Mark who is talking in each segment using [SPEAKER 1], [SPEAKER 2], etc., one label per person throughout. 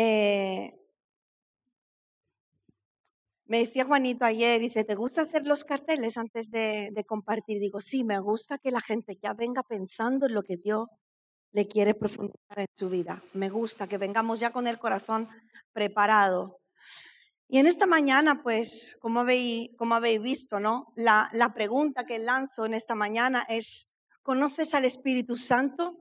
[SPEAKER 1] Eh, me decía Juanito ayer, dice, ¿te gusta hacer los carteles antes de, compartir? Digo, sí, me gusta que la gente ya venga pensando en lo que Dios le quiere profundizar en su vida. Me gusta que vengamos ya con el corazón preparado. Y en esta mañana, pues, como habéis, como habéis visto, ¿no? La, la pregunta que lanzo en esta mañana es, ¿conoces al Espíritu Santo?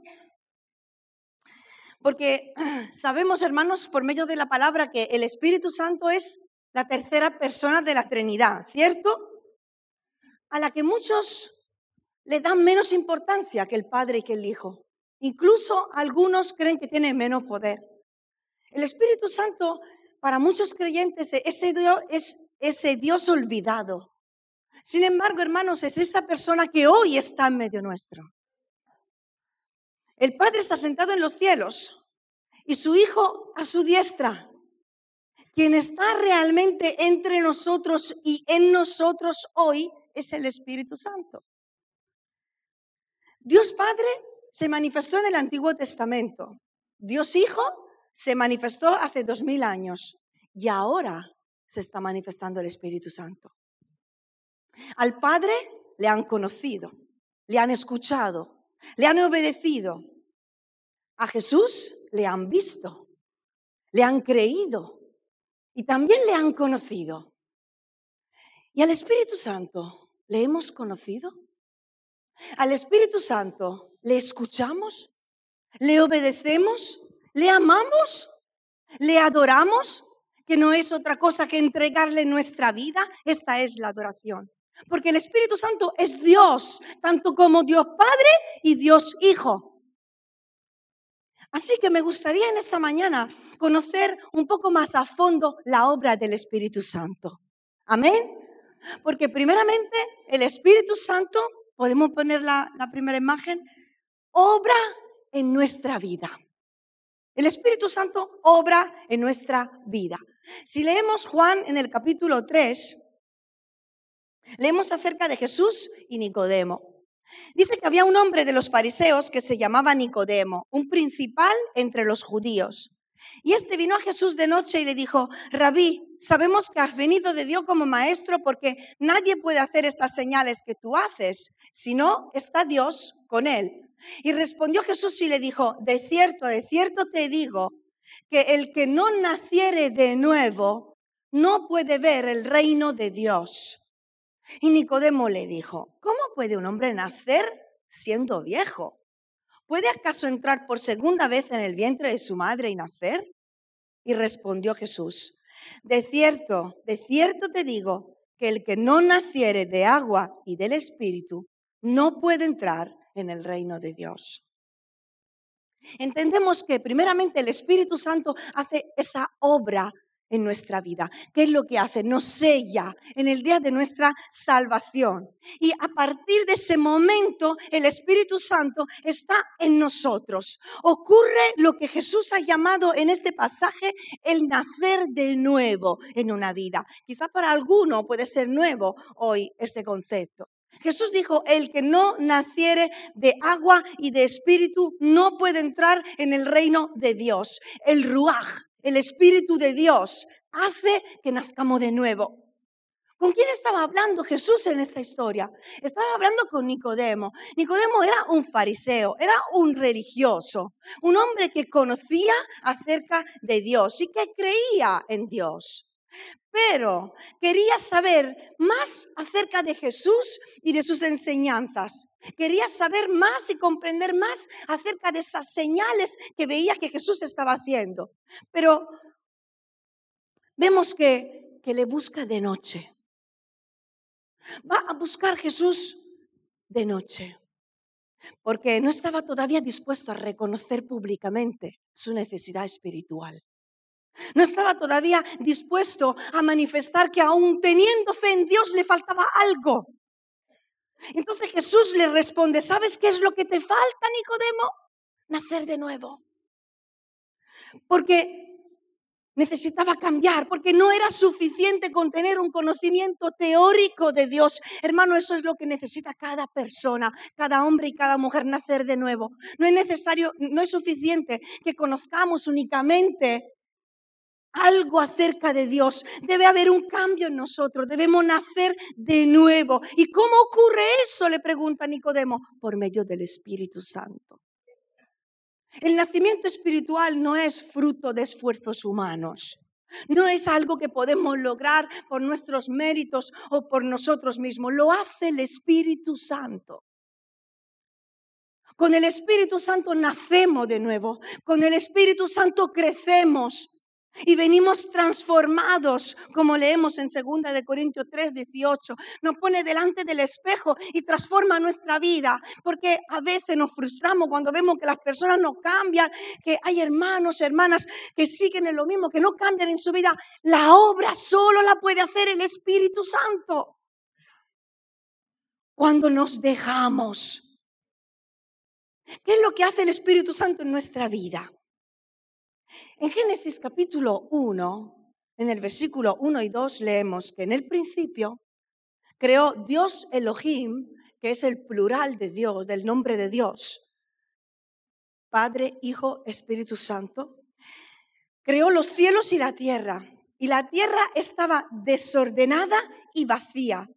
[SPEAKER 1] Porque sabemos, hermanos, por medio de la palabra, que el Espíritu Santo es la tercera persona de la Trinidad, ¿cierto? A la que muchos le dan menos importancia que el Padre y que el Hijo. Incluso algunos creen que tiene menos poder. El Espíritu Santo, para muchos creyentes, ese Dios, es ese Dios olvidado. Sin embargo, hermanos, es esa persona que hoy está en medio nuestro. El Padre está sentado en los cielos y su Hijo a su diestra. Quien está realmente entre nosotros y en nosotros hoy es el Espíritu Santo. Dios Padre se manifestó en el Antiguo Testamento. Dios Hijo se manifestó hace dos mil años y ahora se está manifestando el Espíritu Santo. Al Padre le han conocido, le han escuchado, le han obedecido. A Jesús le han visto, le han creído y también le han conocido. ¿Y al Espíritu Santo le hemos conocido? ¿Al Espíritu Santo le escuchamos? ¿Le obedecemos? ¿Le amamos? ¿Le adoramos? Que no es otra cosa que entregarle nuestra vida. Esta es la adoración. Porque el Espíritu Santo es Dios, tanto como Dios Padre y Dios Hijo. Así que me gustaría en esta mañana conocer un poco más a fondo la obra del Espíritu Santo. Amén. Porque primeramente el Espíritu Santo, podemos poner la, primera imagen, obra en nuestra vida. El Espíritu Santo obra en nuestra vida. Si leemos Juan en el capítulo 3, leemos acerca de Jesús y Nicodemo. Dice que había un hombre de los fariseos que se llamaba Nicodemo, un principal entre los judíos. Y este vino a Jesús de noche y le dijo, Rabí, sabemos que has venido de Dios como maestro porque nadie puede hacer estas señales que tú haces, sino está Dios con él. Y respondió Jesús y le dijo, de cierto, de cierto te digo, que el que no naciere de nuevo no puede ver el reino de Dios. Y Nicodemo le dijo, ¿cómo puede un hombre nacer siendo viejo? ¿Puede acaso entrar por segunda vez en el vientre de su madre y nacer? Y respondió Jesús, de cierto, de cierto te digo, que el que no naciere de agua y del Espíritu no puede entrar en el reino de Dios. Entendemos que primeramente el Espíritu Santo hace esa obra en nuestra vida. ¿Qué es lo que hace? Nos sella en el día de nuestra salvación. Y a partir de ese momento el Espíritu Santo está en nosotros. Ocurre lo que Jesús ha llamado en este pasaje el nacer de nuevo en una vida. Quizá para alguno puede ser nuevo hoy este concepto. Jesús dijo, el que no naciere de agua y de espíritu no puede entrar en el reino de Dios. El ruaj, el Espíritu de Dios hace que nazcamos de nuevo. ¿Con quién estaba hablando Jesús en esta historia? Estaba hablando con Nicodemo. Nicodemo era un fariseo, era un religioso, un hombre que conocía acerca de Dios y que creía en Dios. Pero quería saber más acerca de Jesús y de sus enseñanzas. Quería saber más y comprender más acerca de esas señales que veía que Jesús estaba haciendo. Pero vemos que, que le busca de noche. Va a buscar Jesús de noche, porque no estaba todavía dispuesto a reconocer públicamente su necesidad espiritual. No estaba todavía dispuesto a manifestar que aún teniendo fe en Dios le faltaba algo. Entonces Jesús le responde, ¿sabes qué es lo que te falta, Nicodemo? Nacer de nuevo. Porque necesitaba cambiar, porque no era suficiente con tener un conocimiento teórico de Dios. Hermano, eso es lo que necesita cada persona, cada hombre y cada mujer, nacer de nuevo. No es necesario, no es suficiente que conozcamos únicamente algo acerca de Dios. Debe haber un cambio en nosotros. Debemos nacer de nuevo. ¿Y cómo ocurre eso? Le pregunta Nicodemo. Por medio del Espíritu Santo. El nacimiento espiritual no es fruto de esfuerzos humanos. No es algo que podemos lograr por nuestros méritos o por nosotros mismos. Lo hace el Espíritu Santo. Con el Espíritu Santo nacemos de nuevo. Con el Espíritu Santo crecemos. Y venimos transformados, como leemos en 2 de Corintios 3, 18. Nos pone delante del espejo y transforma nuestra vida, porque a veces nos frustramos cuando vemos que las personas no cambian, que hay hermanos, hermanas que siguen en lo mismo, que no cambian en su vida. La obra solo la puede hacer el Espíritu Santo. Cuando nos dejamos. ¿Qué es lo que hace el Espíritu Santo en nuestra vida? En Génesis capítulo 1, en el versículo 1 y 2 leemos que en el principio creó Dios Elohim, que es el plural de Dios, del nombre de Dios, Padre, Hijo, Espíritu Santo, creó los cielos y la tierra. Y la tierra estaba desordenada y vacía.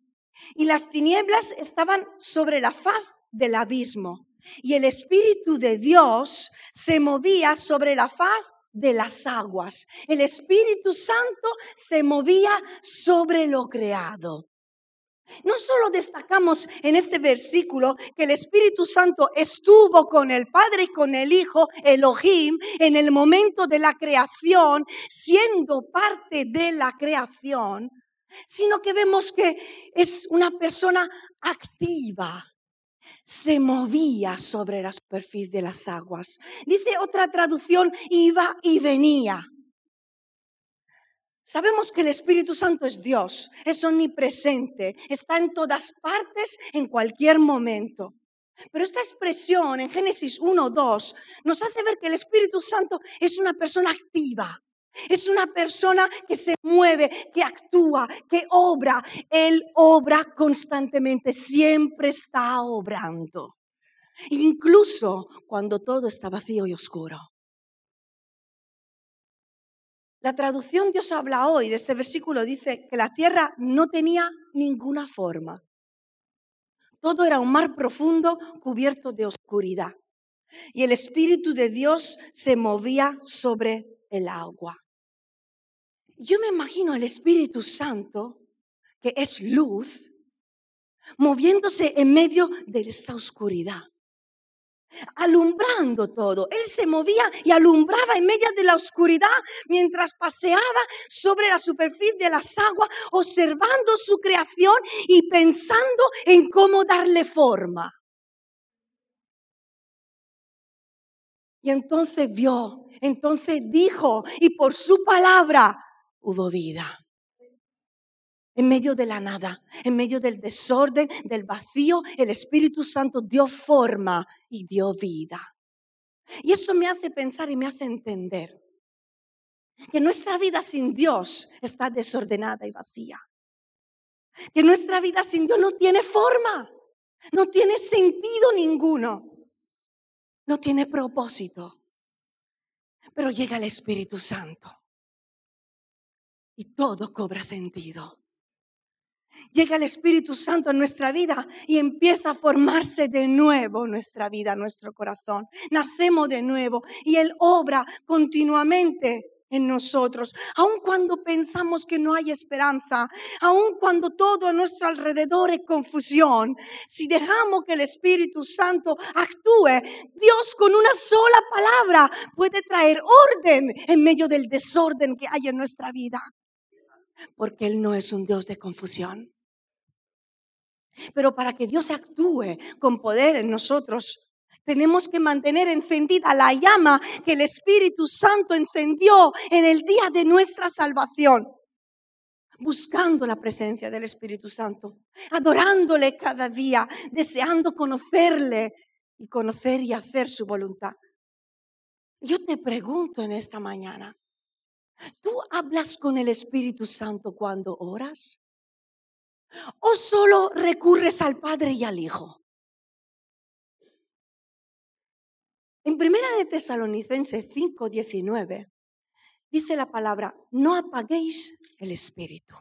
[SPEAKER 1] Y las tinieblas estaban sobre la faz del abismo. Y el Espíritu de Dios se movía sobre la faz de las aguas. El Espíritu Santo se movía sobre lo creado. No solo destacamos en este versículo que el Espíritu Santo estuvo con el Padre y con el Hijo, Elohim, en el momento de la creación, siendo parte de la creación, sino que vemos que es una persona activa, se movía sobre la superficie de las aguas. Dice otra traducción, iba y venía. Sabemos que el Espíritu Santo es Dios, es omnipresente, está en todas partes, en cualquier momento. Pero esta expresión en Génesis 1, 2 nos hace ver que el Espíritu Santo es una persona activa, es una persona que se mueve, que actúa, que obra. Él obra constantemente, siempre está obrando. Incluso cuando todo está vacío y oscuro. La traducción Dios habla hoy de este versículo dice que la tierra no tenía ninguna forma. Todo era un mar profundo cubierto de oscuridad. Y el Espíritu de Dios se movía sobre el agua. Yo me imagino el Espíritu Santo, que es luz, moviéndose en medio de esta oscuridad, alumbrando todo. Él se movía y alumbraba en medio de la oscuridad mientras paseaba sobre la superficie de las aguas, observando su creación y pensando en cómo darle forma. Y entonces vio, entonces dijo, y por su palabra hubo vida. En medio de la nada, en medio del desorden, del vacío, el Espíritu Santo dio forma y dio vida. Y eso me hace pensar y me hace entender que nuestra vida sin Dios está desordenada y vacía. Que nuestra vida sin Dios no tiene forma, no tiene sentido ninguno no tiene propósito. Pero llega el Espíritu Santo y todo cobra sentido. Llega el Espíritu Santo en nuestra vida y empieza a formarse de nuevo nuestra vida, nuestro corazón. Nacemos de nuevo y Él obra continuamente en nosotros, aun cuando pensamos que no hay esperanza, aun cuando todo a nuestro alrededor es confusión, si dejamos que el Espíritu Santo actúe, Dios con una sola palabra puede traer orden en medio del desorden que hay en nuestra vida, porque Él no es un Dios de confusión. Pero para que Dios actúe con poder en nosotros, tenemos que mantener encendida la llama que el Espíritu Santo encendió en el día de nuestra salvación. Buscando la presencia del Espíritu Santo, adorándole cada día, deseando conocerle y conocer y hacer su voluntad. Yo te pregunto en esta mañana, ¿tú hablas con el Espíritu Santo cuando oras? ¿O solo recurres al Padre y al Hijo? En primera de Tesalonicenses 5:19 dice la palabra, no apaguéis el espíritu.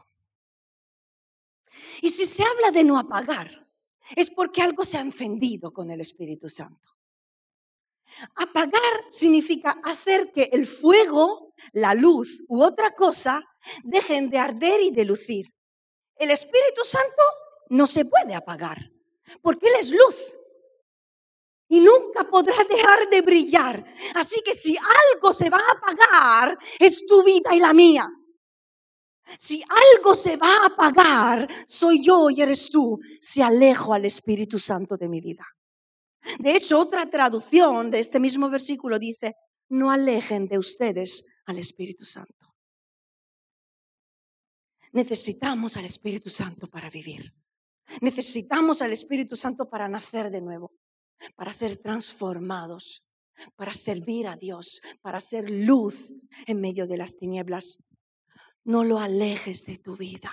[SPEAKER 1] Y si se habla de no apagar, es porque algo se ha encendido con el Espíritu Santo. Apagar significa hacer que el fuego, la luz u otra cosa dejen de arder y de lucir. El Espíritu Santo no se puede apagar, porque Él es luz y nunca podrá dejar de brillar. Así que si algo se va a apagar, es tu vida y la mía. Si algo se va a apagar, soy yo y eres tú, si alejo al Espíritu Santo de mi vida. De hecho, otra traducción de este mismo versículo dice, no alejen de ustedes al Espíritu Santo. Necesitamos al Espíritu Santo para vivir. Necesitamos al Espíritu Santo para nacer de nuevo, para ser transformados, para servir a Dios, para ser luz en medio de las tinieblas no lo alejes de tu vida.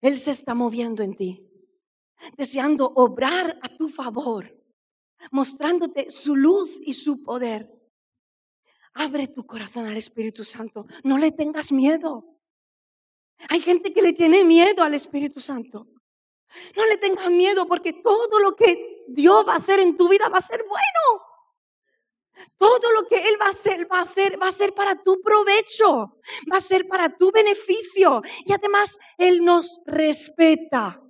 [SPEAKER 1] Él se está moviendo en ti, deseando obrar a tu favor, mostrándote su luz y su poder. Abre tu corazón al Espíritu Santo, no le tengas miedo. Hay gente que le tiene miedo al Espíritu Santo. No le tengas miedo porque todo lo que Dios va a hacer en tu vida va a ser bueno. Todo lo que Él va a hacer, va a ser para tu provecho, va a ser para tu beneficio. Y además, Él nos respeta.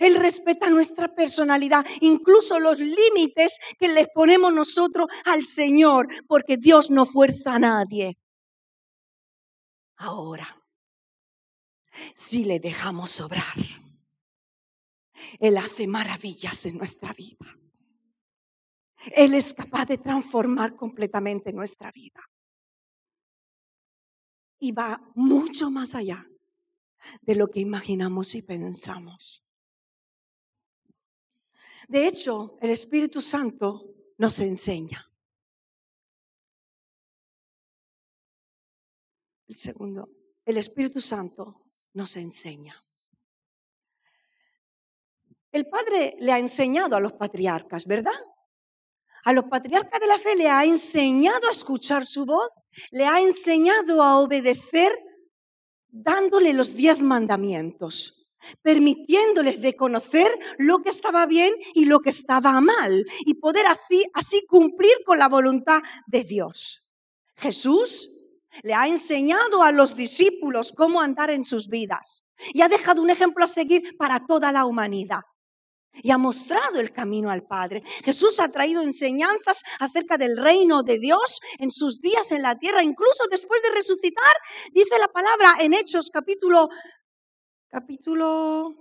[SPEAKER 1] Él respeta nuestra personalidad, incluso los límites que le ponemos nosotros al Señor, porque Dios no fuerza a nadie. Ahora, si le dejamos obrar, Él hace maravillas en nuestra vida. Él es capaz de transformar completamente nuestra vida. Y va mucho más allá de lo que imaginamos y pensamos. De hecho, el Espíritu Santo nos enseña. El segundo, el Espíritu Santo nos enseña. El Padre le ha enseñado a los patriarcas, ¿verdad? A los patriarcas de la fe le ha enseñado a escuchar su voz, le ha enseñado a obedecer dándole los diez mandamientos, permitiéndoles de conocer lo que estaba bien y lo que estaba mal y poder así, así cumplir con la voluntad de Dios. Jesús le ha enseñado a los discípulos cómo andar en sus vidas y ha dejado un ejemplo a seguir para toda la humanidad y ha mostrado el camino al Padre. Jesús ha traído enseñanzas acerca del reino de Dios en sus días en la tierra, incluso después de resucitar, dice la palabra en Hechos capítulo capítulo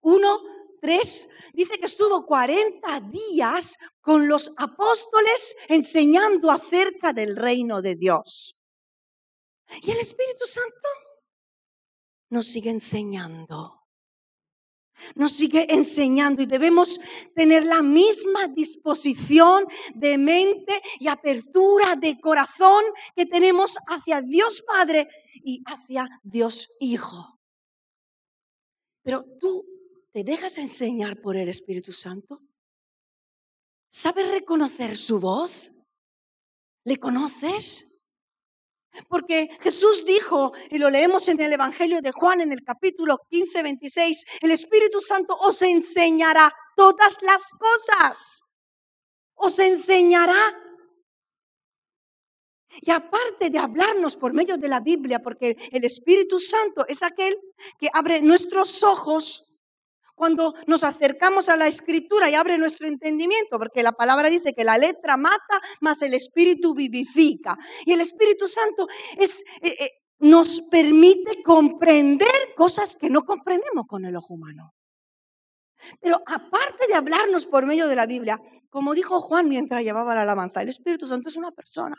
[SPEAKER 1] 1 3 dice que estuvo 40 días con los apóstoles enseñando acerca del reino de Dios. Y el Espíritu Santo nos sigue enseñando nos sigue enseñando y debemos tener la misma disposición de mente y apertura de corazón que tenemos hacia Dios Padre y hacia Dios Hijo. Pero tú te dejas enseñar por el Espíritu Santo. ¿Sabes reconocer su voz? ¿Le conoces? Porque Jesús dijo, y lo leemos en el Evangelio de Juan en el capítulo 15, 26, el Espíritu Santo os enseñará todas las cosas. Os enseñará. Y aparte de hablarnos por medio de la Biblia, porque el Espíritu Santo es aquel que abre nuestros ojos cuando nos acercamos a la escritura y abre nuestro entendimiento, porque la palabra dice que la letra mata, más el espíritu vivifica. Y el Espíritu Santo es, eh, eh, nos permite comprender cosas que no comprendemos con el ojo humano. Pero aparte de hablarnos por medio de la Biblia, como dijo Juan mientras llevaba la alabanza, el Espíritu Santo es una persona.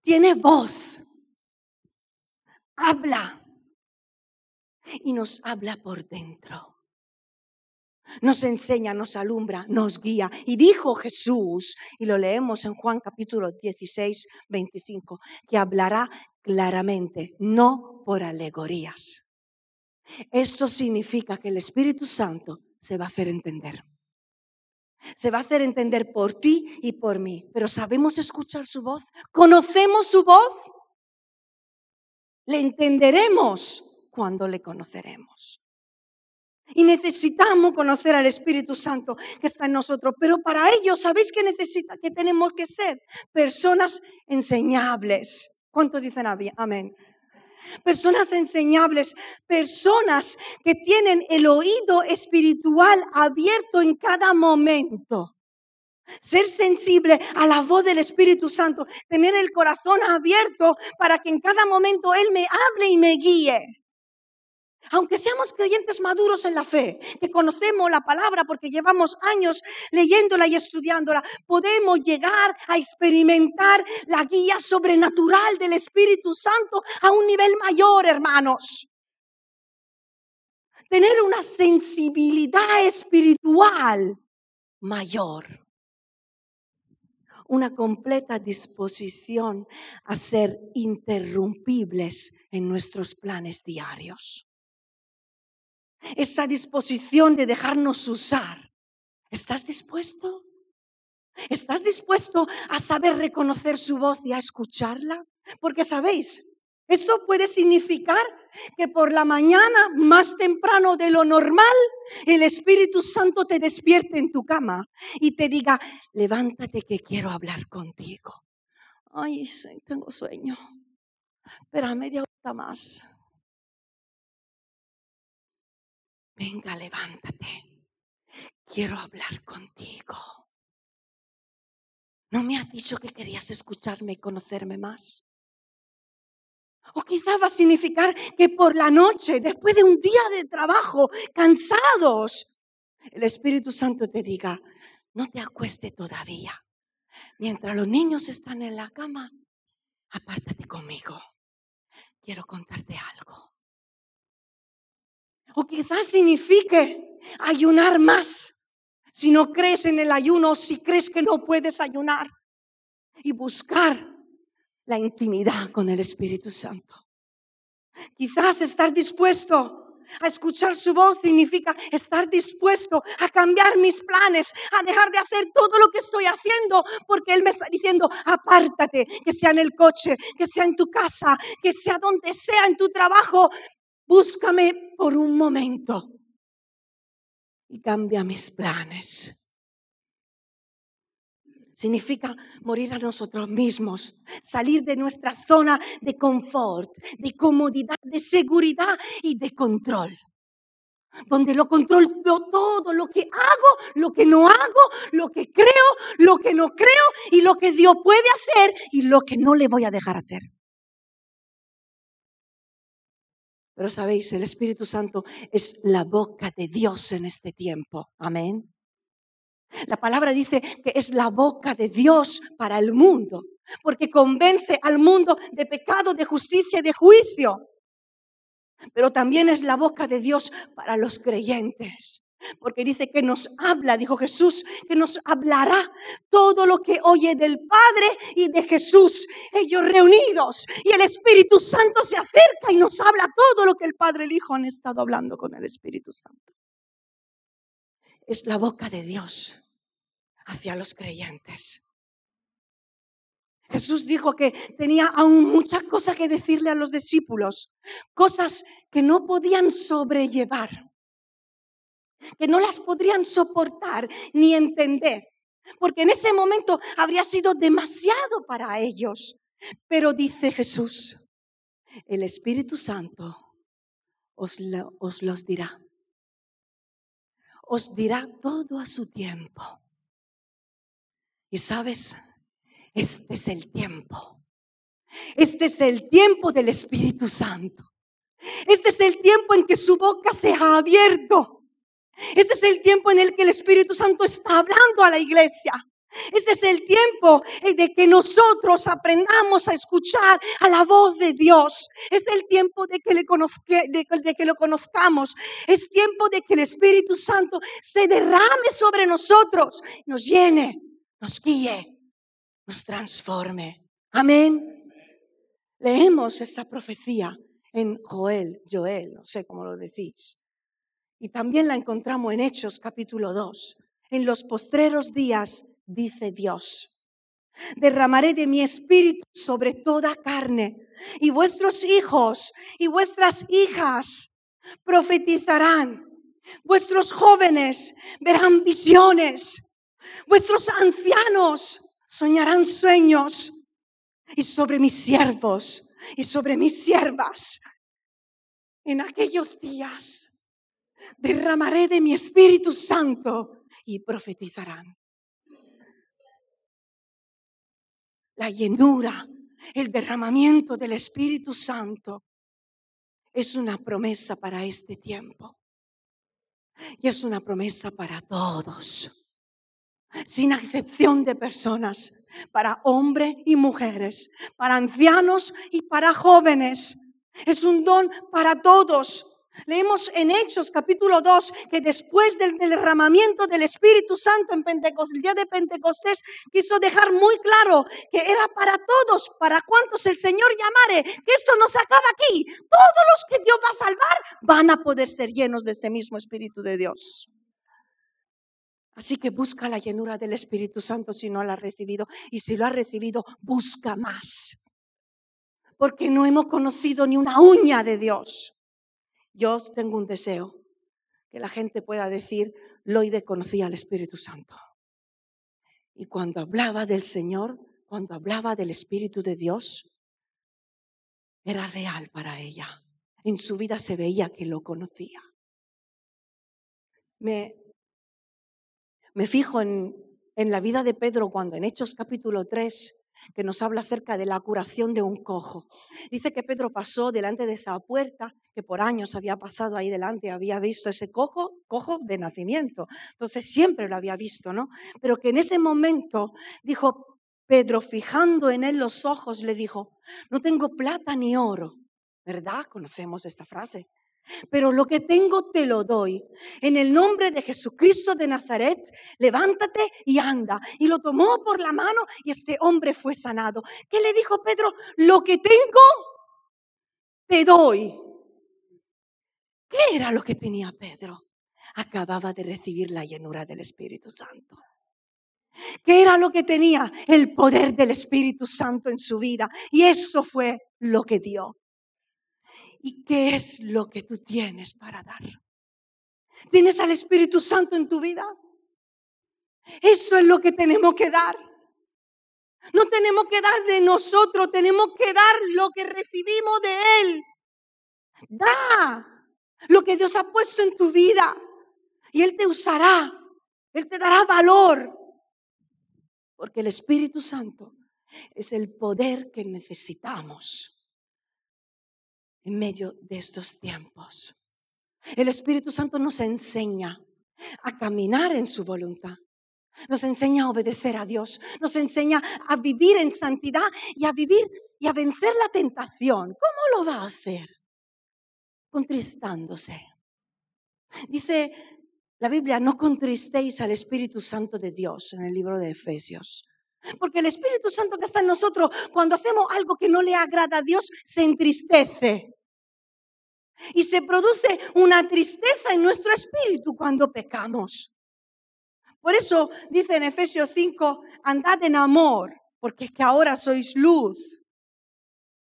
[SPEAKER 1] Tiene voz. Habla y nos habla por dentro. Nos enseña, nos alumbra, nos guía. Y dijo Jesús, y lo leemos en Juan capítulo 16, 25, que hablará claramente, no por alegorías. Eso significa que el Espíritu Santo se va a hacer entender. Se va a hacer entender por ti y por mí. Pero ¿sabemos escuchar su voz? ¿Conocemos su voz? Le entenderemos cuando le conoceremos. Y necesitamos conocer al Espíritu Santo que está en nosotros. Pero para ello, ¿sabéis qué necesita? Que tenemos que ser personas enseñables. ¿Cuántos dicen amén? Personas enseñables, personas que tienen el oído espiritual abierto en cada momento. Ser sensible a la voz del Espíritu Santo, tener el corazón abierto para que en cada momento Él me hable y me guíe. Aunque seamos creyentes maduros en la fe, que conocemos la palabra porque llevamos años leyéndola y estudiándola, podemos llegar a experimentar la guía sobrenatural del Espíritu Santo a un nivel mayor, hermanos. Tener una sensibilidad espiritual mayor. Una completa disposición a ser interrumpibles en nuestros planes diarios esa disposición de dejarnos usar. ¿Estás dispuesto? ¿Estás dispuesto a saber reconocer su voz y a escucharla? Porque sabéis, esto puede significar que por la mañana, más temprano de lo normal, el Espíritu Santo te despierte en tu cama y te diga, levántate que quiero hablar contigo. Ay, tengo sueño, pero a media hora más. Venga, levántate, quiero hablar contigo. ¿No me has dicho que querías escucharme y conocerme más? O quizá va a significar que por la noche, después de un día de trabajo, cansados, el Espíritu Santo te diga, no te acueste todavía. Mientras los niños están en la cama, apártate conmigo. Quiero contarte algo. O quizás signifique ayunar más. Si no crees en el ayuno, si crees que no puedes ayunar. Y buscar la intimidad con el Espíritu Santo. Quizás estar dispuesto a escuchar su voz significa estar dispuesto a cambiar mis planes, a dejar de hacer todo lo que estoy haciendo, porque Él me está diciendo, apártate, que sea en el coche, que sea en tu casa, que sea donde sea en tu trabajo, búscame por un momento y cambia mis planes. Significa morir a nosotros mismos, salir de nuestra zona de confort, de comodidad, de seguridad y de control. Donde lo controlo todo, lo que hago, lo que no hago, lo que creo, lo que no creo y lo que Dios puede hacer y lo que no le voy a dejar hacer. Pero sabéis, el Espíritu Santo es la boca de Dios en este tiempo. Amén. La palabra dice que es la boca de Dios para el mundo, porque convence al mundo de pecado, de justicia y de juicio. Pero también es la boca de Dios para los creyentes. Porque dice que nos habla, dijo Jesús, que nos hablará todo lo que oye del Padre y de Jesús, ellos reunidos. Y el Espíritu Santo se acerca y nos habla todo lo que el Padre y el Hijo han estado hablando con el Espíritu Santo. Es la boca de Dios hacia los creyentes. Jesús dijo que tenía aún muchas cosas que decirle a los discípulos, cosas que no podían sobrellevar que no las podrían soportar ni entender, porque en ese momento habría sido demasiado para ellos. Pero dice Jesús, el Espíritu Santo os, os los dirá. Os dirá todo a su tiempo. Y sabes, este es el tiempo. Este es el tiempo del Espíritu Santo. Este es el tiempo en que su boca se ha abierto este es el tiempo en el que el Espíritu Santo está hablando a la iglesia. Este es el tiempo de que nosotros aprendamos a escuchar a la voz de Dios. Es el tiempo de que, le de que lo conozcamos. Es tiempo de que el Espíritu Santo se derrame sobre nosotros, nos llene, nos guíe, nos transforme. Amén. Leemos esa profecía en Joel, Joel, no sé cómo lo decís. Y también la encontramos en Hechos capítulo 2. en los postreros días, dice Dios. Derramaré de mi espíritu sobre toda carne, y vuestros hijos y vuestras hijas profetizarán. Vuestros jóvenes verán visiones. Vuestros ancianos soñarán sueños. Y sobre mis siervos y sobre mis siervas, en aquellos días derramaré de mi Espíritu Santo y profetizarán. La llenura, el derramamiento del Espíritu Santo es una promesa para este tiempo. Y es una promesa para todos, sin excepción de personas, para hombres y mujeres, para ancianos y para jóvenes. Es un don para todos. Leemos en Hechos capítulo 2 que después del, derramamiento del Espíritu Santo en Pentecostés, el día de Pentecostés, quiso dejar muy claro que era para todos, para cuantos el Señor llamare, que esto no se acaba aquí. Todos los que Dios va a salvar van a poder ser llenos de ese mismo Espíritu de Dios. Así que busca la llenura del Espíritu Santo si no la ha recibido. Y si lo ha recibido, busca más. Porque no hemos conocido ni una uña de Dios. Yo tengo un deseo, que la gente pueda decir, Loide conocía al Espíritu Santo. Y cuando hablaba del Señor, cuando hablaba del Espíritu de Dios, era real para ella. En su vida se veía que lo conocía. Me, me fijo en, en la vida de Pedro cuando en Hechos capítulo 3 que nos habla acerca de la curación de un cojo. Dice que Pedro pasó delante de esa puerta, que por años había pasado ahí delante, había visto ese cojo, cojo de nacimiento. Entonces siempre lo había visto, ¿no? Pero que en ese momento dijo Pedro, fijando en él los ojos, le dijo, no tengo plata ni oro. ¿Verdad? Conocemos esta frase pero lo que tengo te lo doy. En el nombre de Jesucristo de Nazaret, levántate y anda. Y lo tomó por la mano y este hombre fue sanado. ¿Qué le dijo Pedro? Lo que tengo, te doy. ¿Qué era lo que tenía Pedro? Acababa de recibir la llenura del Espíritu Santo. ¿Qué era lo que tenía? El poder del Espíritu Santo en su vida. Y eso fue lo que dio. ¿Y qué es lo que tú tienes para dar? ¿Tienes al Espíritu Santo en tu vida? Eso es lo que tenemos que dar. No tenemos que dar de nosotros, tenemos que dar lo que recibimos de Él. Da lo que Dios ha puesto en tu vida y Él te usará, Él te dará valor. Porque el Espíritu Santo es el poder que necesitamos en medio de estos tiempos. El Espíritu Santo nos enseña a caminar en su voluntad. Nos enseña a obedecer a Dios. Nos enseña a vivir en santidad y a vivir y a vencer la tentación. ¿Cómo lo va a hacer? Contristándose. Dice la Biblia, no contristéis al Espíritu Santo de Dios en el libro de Efesios. Porque el Espíritu Santo que está en nosotros, cuando hacemos algo que no le agrada a Dios, se entristece. Y se produce una tristeza en nuestro espíritu cuando pecamos. Por eso dice en Efesios 5, andad en amor, porque es que ahora sois luz,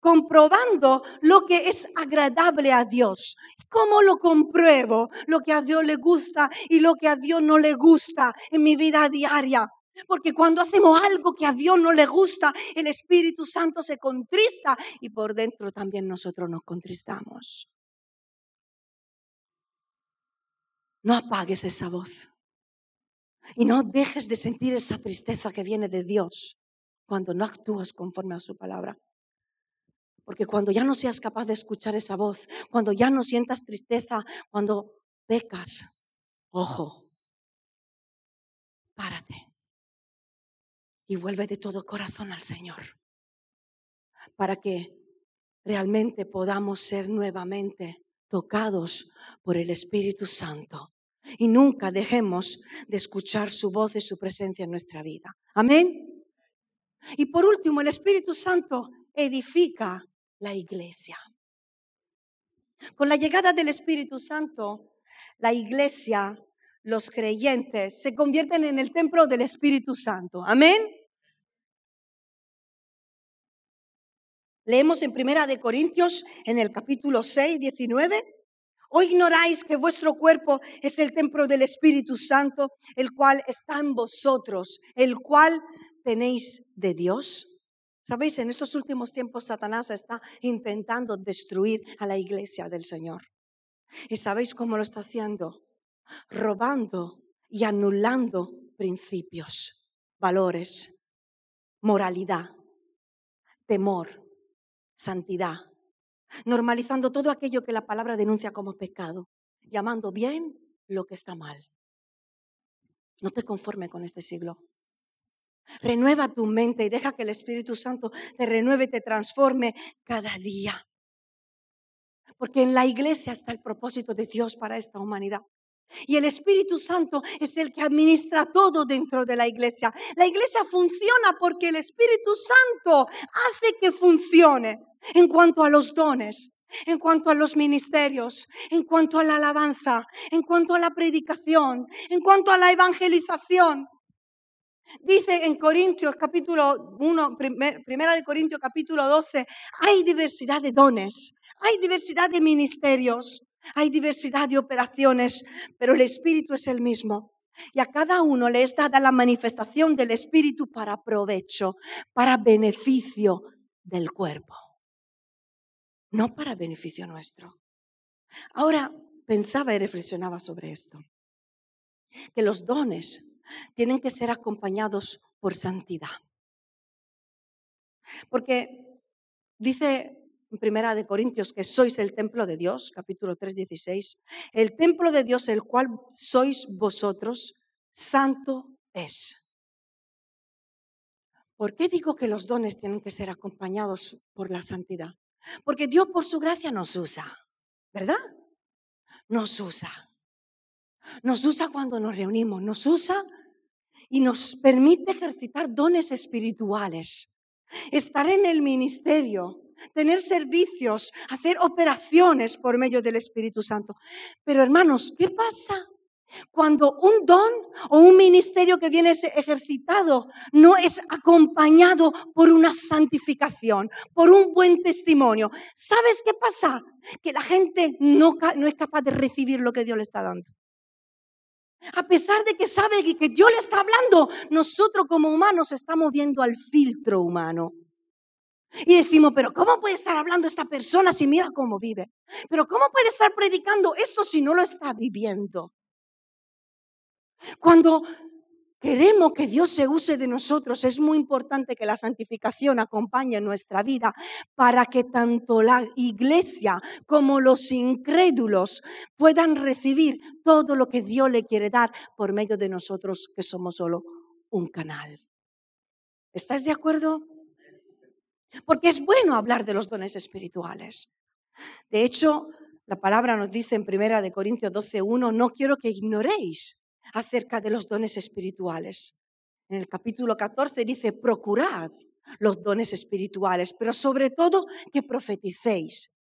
[SPEAKER 1] comprobando lo que es agradable a Dios. ¿Cómo lo compruebo? Lo que a Dios le gusta y lo que a Dios no le gusta en mi vida diaria. Porque cuando hacemos algo que a Dios no le gusta, el Espíritu Santo se contrista y por dentro también nosotros nos contristamos. No apagues esa voz. Y no dejes de sentir esa tristeza que viene de Dios cuando no actúas conforme a su palabra. Porque cuando ya no seas capaz de escuchar esa voz, cuando ya no sientas tristeza, cuando pecas, ojo, párate y vuelve de todo corazón al Señor. Para que realmente podamos ser nuevamente tocados por el Espíritu Santo y nunca dejemos de escuchar su voz y su presencia en nuestra vida. Amén. Y por último, el Espíritu Santo edifica la iglesia. Con la llegada del Espíritu Santo, la iglesia los creyentes se convierten en el templo del Espíritu Santo. Amén. Leemos en Primera de Corintios en el capítulo 6, 19. ¿O ignoráis que vuestro cuerpo es el templo del Espíritu Santo, el cual está en vosotros, el cual tenéis de Dios? Sabéis, en estos últimos tiempos Satanás está intentando destruir a la iglesia del Señor. ¿Y sabéis cómo lo está haciendo? Robando y anulando principios, valores, moralidad, temor, santidad, normalizando todo aquello que la palabra denuncia como pecado, llamando bien lo que está mal. No te conformes con este siglo. Renueva tu mente y deja que el Espíritu Santo te renueve, te transforme cada día. Porque en la iglesia está el propósito de Dios para esta humanidad. Y el Espíritu Santo es el que administra todo dentro de la iglesia. La iglesia funciona porque el Espíritu Santo hace que funcione en cuanto a los dones, en cuanto a los ministerios, en cuanto a la alabanza, en cuanto a la predicación, en cuanto a la evangelización. Dice en Corintios capítulo 1, primera de Corintios capítulo 12, hay diversidad de dones, hay diversidad de ministerios, hay diversidad de operaciones, pero el Espíritu es el mismo. Y a cada uno le es dada la manifestación del Espíritu para provecho, para beneficio del cuerpo, no para beneficio nuestro. Ahora pensaba y reflexionaba sobre esto, que los dones tienen que ser acompañados por santidad. Porque dice en Primera de Corintios que sois el templo de Dios, capítulo 3, 16, el templo de Dios el cual sois vosotros, santo es. ¿Por qué digo que los dones tienen que ser acompañados por la santidad? Porque Dios por su gracia nos usa, ¿verdad? Nos usa. Nos usa cuando nos reunimos, nos usa y nos permite ejercitar dones espirituales, estar en el ministerio, tener servicios, hacer operaciones por medio del Espíritu Santo. Pero hermanos, ¿qué pasa cuando un don o un ministerio que viene ejercitado no es acompañado por una santificación, por un buen testimonio? ¿Sabes qué pasa? Que la gente no, no es capaz de recibir lo que Dios le está dando. A pesar de que sabe que Dios le está hablando, nosotros como humanos estamos viendo al filtro humano. Y decimos, pero ¿cómo puede estar hablando esta persona si mira cómo vive? Pero ¿cómo puede estar predicando esto si no lo está viviendo? Cuando queremos que Dios se use de nosotros, es muy importante que la santificación acompañe nuestra vida para que tanto la iglesia como los incrédulos puedan recibir todo lo que Dios le quiere dar por medio de nosotros, que somos solo un canal. ¿Estás de acuerdo? Porque es bueno hablar de los dones espirituales. De hecho, la palabra nos dice en Primera de Corintios 12:1, no quiero que ignoréis acerca de los dones espirituales. En el capítulo 14 dice, procurad los dones espirituales, pero sobre todo que profeticéis.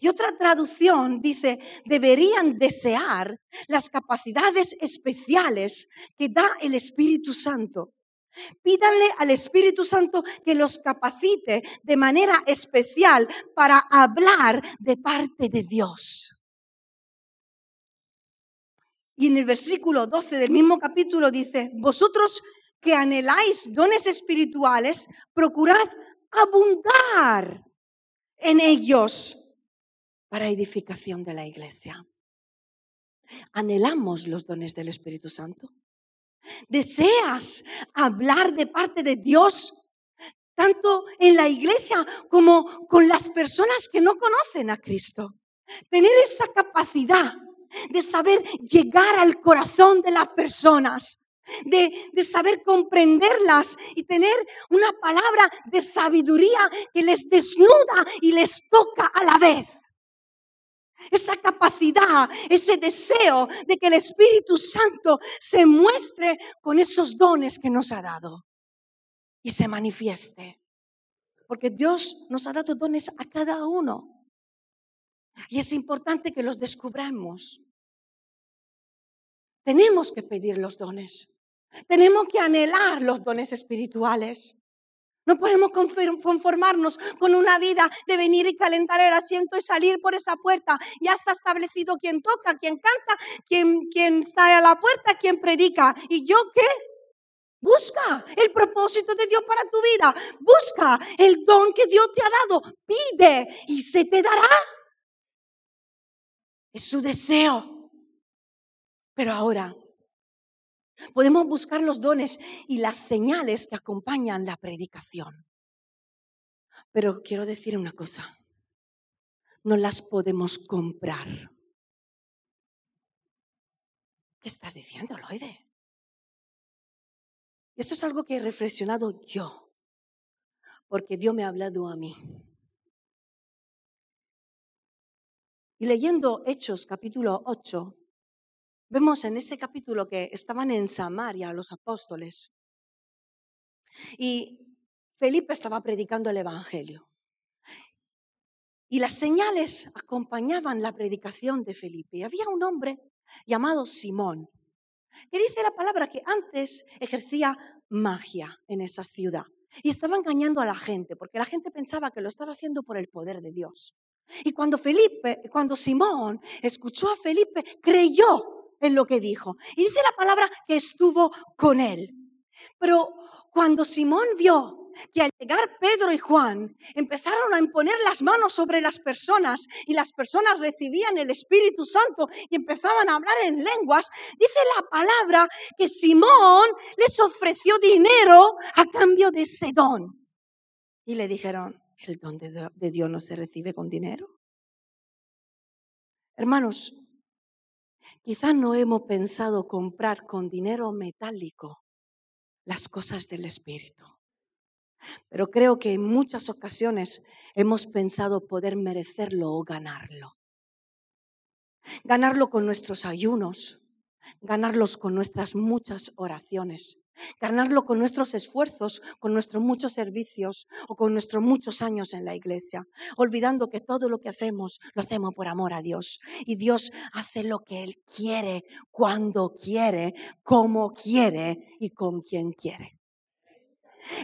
[SPEAKER 1] Y otra traducción dice, deberían desear las capacidades especiales que da el Espíritu Santo. Pídanle al Espíritu Santo que los capacite de manera especial para hablar de parte de Dios. Y en el versículo 12 del mismo capítulo dice, vosotros que anheláis dones espirituales, procurad abundar en ellos para edificación de la iglesia. ¿Anhelamos los dones del Espíritu Santo? ¿Deseas hablar de parte de Dios tanto en la iglesia como con las personas que no conocen a Cristo? Tener esa capacidad de saber llegar al corazón de las personas, de, de, saber comprenderlas y tener una palabra de sabiduría que les desnuda y les toca a la vez. Esa capacidad, ese deseo de que el Espíritu Santo se muestre con esos dones que nos ha dado y se manifieste. Porque Dios nos ha dado dones a cada uno. Y es importante que los descubramos. tenemos que pedir los dones. Tenemos que anhelar los dones espirituales. No podemos conformarnos con una vida de venir y calentar el asiento y salir por esa puerta. Ya está establecido quién toca, quién canta, quién, quién está a la puerta, quién predica. ¿Y yo qué? Busca el propósito de Dios para tu vida. Busca el don que Dios te ha dado. Pide y se te dará. Es su deseo. Pero ahora podemos buscar los dones y las señales que acompañan la predicación. Pero quiero decir una cosa. No las podemos comprar. ¿Qué estás diciendo, Loide? Esto es algo que he reflexionado yo, porque Dios me ha hablado a mí. Y leyendo Hechos capítulo 8, vemos en ese capítulo que estaban en Samaria los apóstoles. Y Felipe estaba predicando el Evangelio. Y las señales acompañaban la predicación de Felipe. Y había un hombre llamado Simón, que dice la palabra que antes ejercía magia en esa ciudad. Y estaba engañando a la gente, porque la gente pensaba que lo estaba haciendo por el poder de Dios. Y cuando Felipe, cuando Simón escuchó a Felipe, creyó en lo que dijo. Y dice la palabra que estuvo con él. Pero cuando Simón vio que al llegar Pedro y Juan empezaron a imponer las manos sobre las personas y las personas recibían el Espíritu Santo y empezaban a hablar en lenguas, dice la palabra que Simón les ofreció dinero a cambio de ese don. Y le dijeron, el don de Dios no se recibe con dinero. Hermanos, quizás no hemos pensado comprar con dinero metálico las cosas del Espíritu. Pero creo que en muchas ocasiones hemos pensado poder merecerlo o ganarlo. Ganarlo con nuestros ayunos, ganarlos con nuestras muchas oraciones, ganarlo con nuestros esfuerzos, con nuestros muchos servicios o con nuestros muchos años en la iglesia, olvidando que todo lo que hacemos lo hacemos por amor a Dios. Y Dios hace lo que Él quiere, cuando quiere, como quiere y con quien quiere.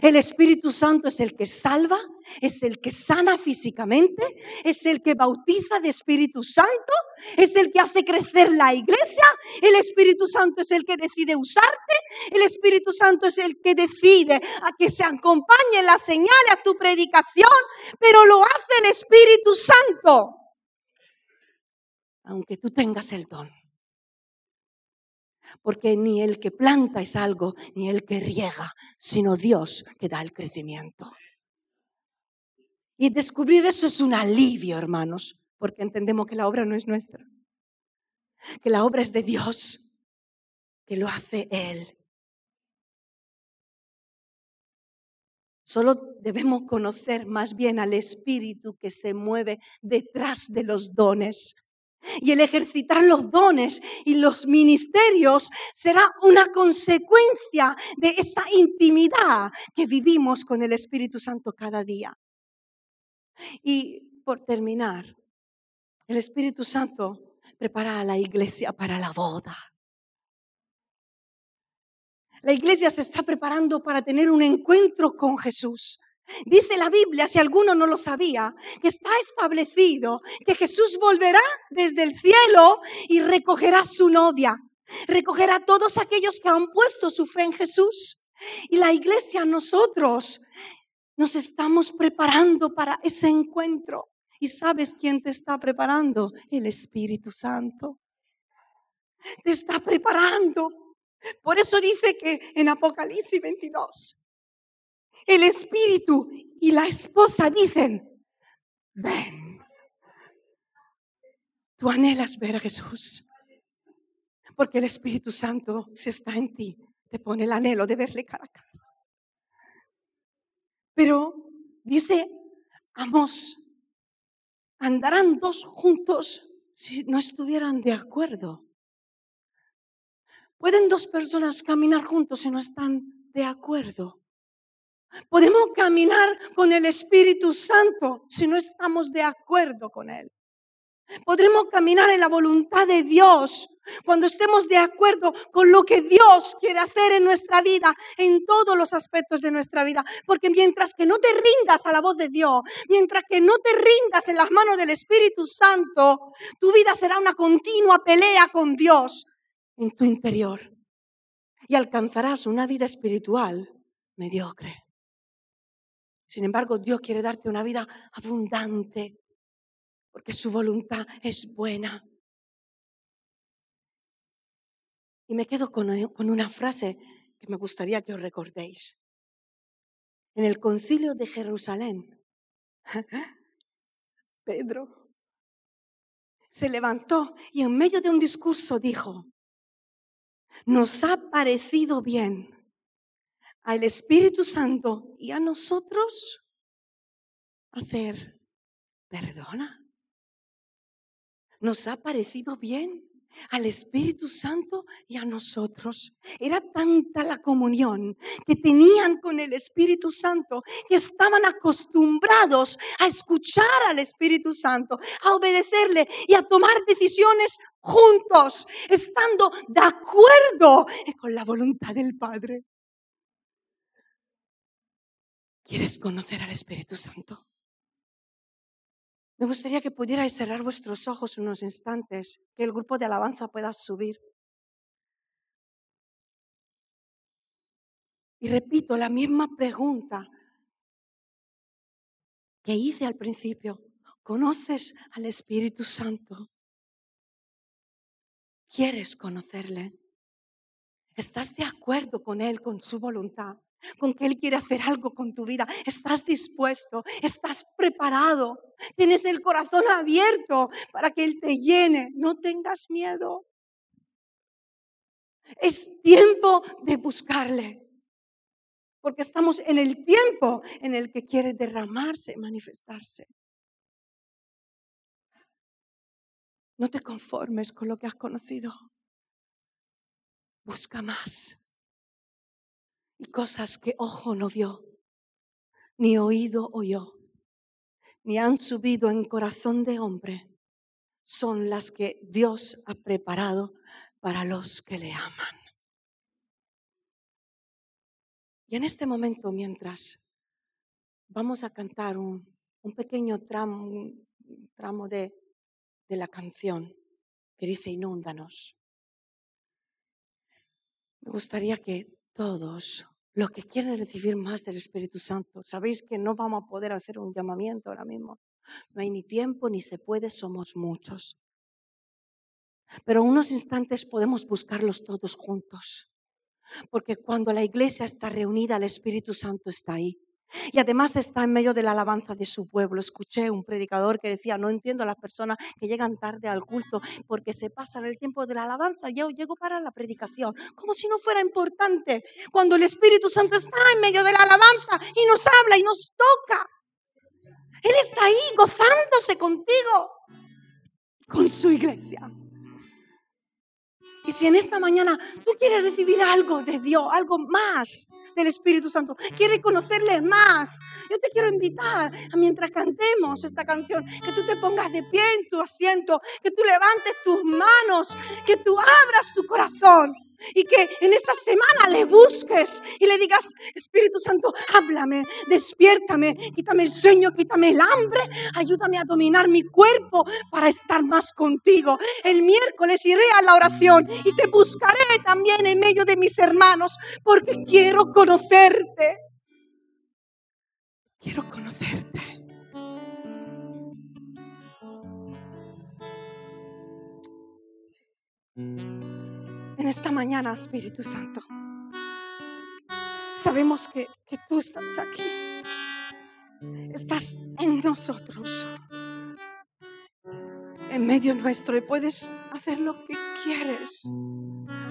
[SPEAKER 1] El Espíritu Santo es el que salva, es el que sana físicamente, es el que bautiza de Espíritu Santo, es el que hace crecer la iglesia. El Espíritu Santo es el que decide usarte. El Espíritu Santo es el que decide a que se acompañe la señal a tu predicación, pero lo hace el Espíritu Santo. Aunque tú tengas el don. Porque ni el que planta es algo, ni el que riega, sino Dios que da el crecimiento. Y descubrir eso es un alivio, hermanos, porque entendemos que la obra no es nuestra, que la obra es de Dios, que lo hace Él. Solo debemos conocer más bien al Espíritu que se mueve detrás de los dones y el ejercitar los dones y los ministerios será una consecuencia de esa intimidad que vivimos con el Espíritu Santo cada día. Y por terminar, el Espíritu Santo prepara a la iglesia para la boda. La iglesia se está preparando para tener un encuentro con Jesús. Dice la Biblia, si alguno no lo sabía, que está establecido que Jesús volverá desde el cielo y recogerá su novia, recogerá a todos aquellos que han puesto su fe en Jesús. Y la iglesia, nosotros, nos estamos preparando para ese encuentro. ¿Y sabes quién te está preparando? El Espíritu Santo. Te está preparando. Por eso dice que en Apocalipsis 22, el espíritu y la esposa dicen, ven. Tú anhelas ver a Jesús. Porque el Espíritu Santo, si está en ti, te pone el anhelo de verle cara a cara. Pero dice, Amos, andarán dos juntos si no estuvieran de acuerdo. ¿Pueden dos personas caminar juntos si no están de acuerdo? Podemos caminar con el Espíritu Santo si no estamos de acuerdo con Él. Podremos caminar en la voluntad de Dios cuando estemos de acuerdo con lo que Dios quiere hacer en nuestra vida, en todos los aspectos de nuestra vida. Porque mientras que no te rindas a la voz de Dios, mientras que no te rindas en las manos del Espíritu Santo, tu vida será una continua pelea con Dios en tu interior. Y alcanzarás una vida espiritual mediocre. Sin embargo, Dios quiere darte una vida abundante, porque su voluntad es buena. Y me quedo con, una frase que me gustaría que os recordéis. En el concilio de Jerusalén, Pedro se levantó y en medio de un discurso dijo, nos ha parecido bien al Espíritu Santo y a nosotros hacer perdona nos ha parecido bien al Espíritu Santo y a nosotros. Era tanta la comunión que tenían con el Espíritu Santo que estaban acostumbrados a escuchar al Espíritu Santo, a obedecerle y a tomar decisiones juntos, estando de acuerdo con la voluntad del Padre. ¿Quieres conocer al Espíritu Santo? Me gustaría que pudierais cerrar vuestros ojos unos instantes, que el grupo de alabanza pueda subir. Y repito la misma pregunta que hice al principio. ¿Conoces al Espíritu Santo? ¿Quieres conocerle? ¿Estás de acuerdo con Él, con su voluntad? Con que Él quiere hacer algo con tu vida. Estás dispuesto, estás preparado, tienes el corazón abierto para que Él te llene. No tengas miedo. Es tiempo de buscarle. Porque estamos en el tiempo en el que quiere derramarse, manifestarse. No te conformes con lo que has conocido. Busca más y cosas que ojo no vio, ni oído oyó, ni han subido en corazón de hombre, son las que Dios ha preparado para los que le aman. Y en este momento, mientras vamos a cantar un, pequeño tramo, de, de la canción que dice Inúndanos, me gustaría que todos los que quieren recibir más del Espíritu Santo, sabéis que no vamos a poder hacer un llamamiento ahora mismo. No hay ni tiempo ni se puede, somos muchos. Pero unos instantes podemos buscarlos todos juntos. Porque cuando la iglesia está reunida, el Espíritu Santo está ahí. Y además está en medio de la alabanza de su pueblo. Escuché un predicador que decía, no entiendo a las personas que llegan tarde al culto porque se pasan el tiempo de la alabanza. Yo llego para la predicación, como si no fuera importante. Cuando el Espíritu Santo está en medio de la alabanza y nos habla y nos toca. Él está ahí gozándose contigo, con su iglesia. Y si en esta mañana tú quieres recibir algo de Dios, algo más del Espíritu Santo, quieres conocerle más, yo te quiero invitar a mientras cantemos esta canción, que tú te pongas de pie en tu asiento, que tú levantes tus manos, que tú abras tu corazón y que en esta semana le busques y le digas, Espíritu Santo, háblame, despiértame, quítame el sueño, quítame el hambre, ayúdame a dominar mi cuerpo para estar más contigo. El miércoles iré a la oración y te buscaré también en medio de mis hermanos porque quiero conocerte. Quiero conocerte. En esta mañana, Espíritu Santo. Sabemos que, tú estás aquí. Estás en nosotros. En medio nuestro y puedes hacer lo que quieres.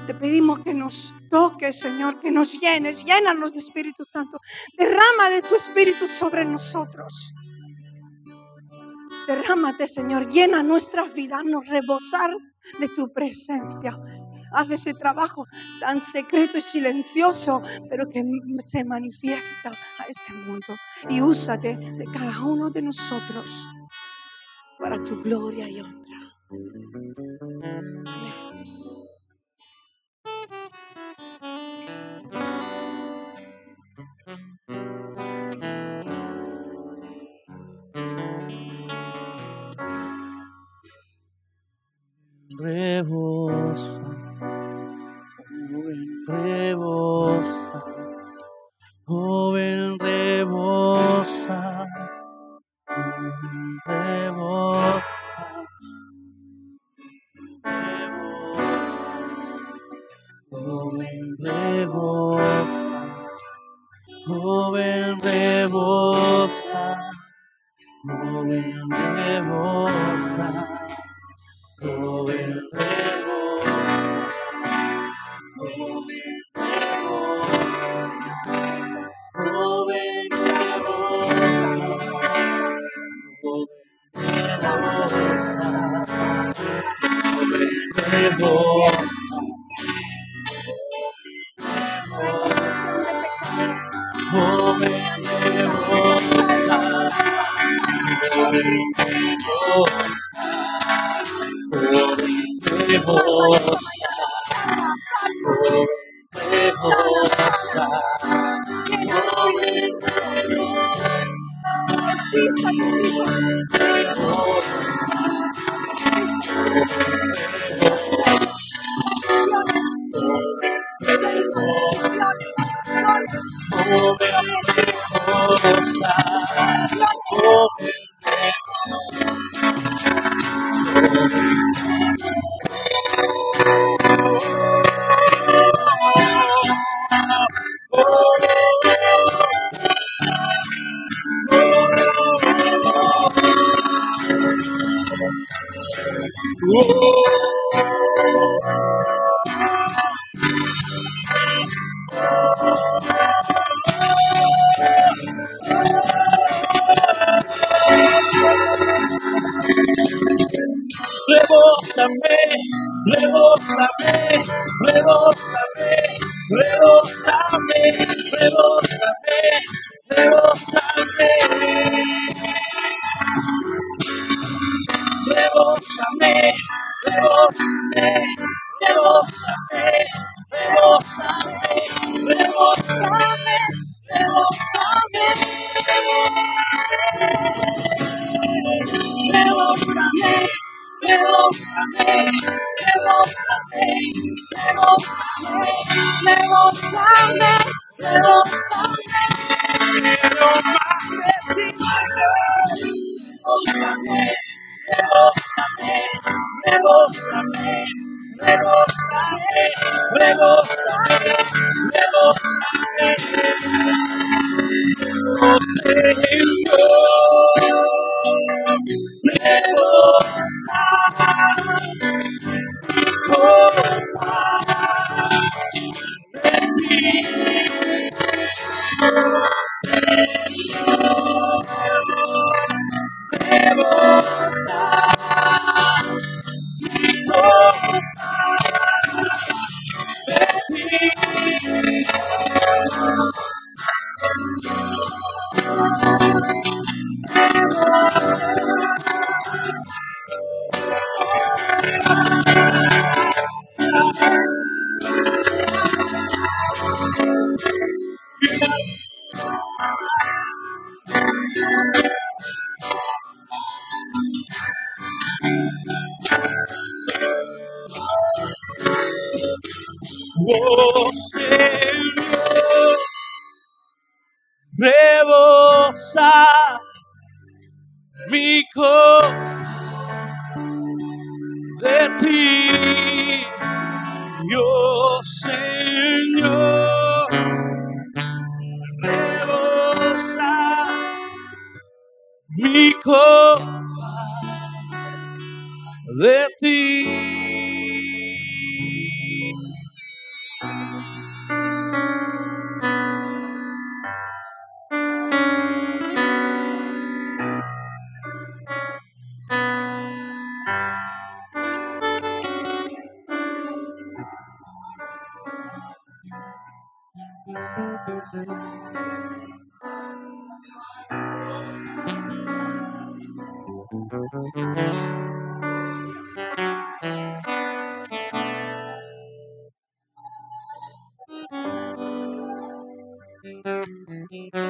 [SPEAKER 1] Te pedimos que nos toques, Señor, que nos llenes, llénanos de Espíritu Santo. Derrama de tu Espíritu sobre nosotros. Derrámate, Señor, llena nuestras vidas, nos rebosar de tu presencia. Haz ese trabajo tan secreto y silencioso, pero que se manifiesta a este mundo. Y úsate de cada uno de nosotros. para tu gloria y honra.
[SPEAKER 2] Adiós.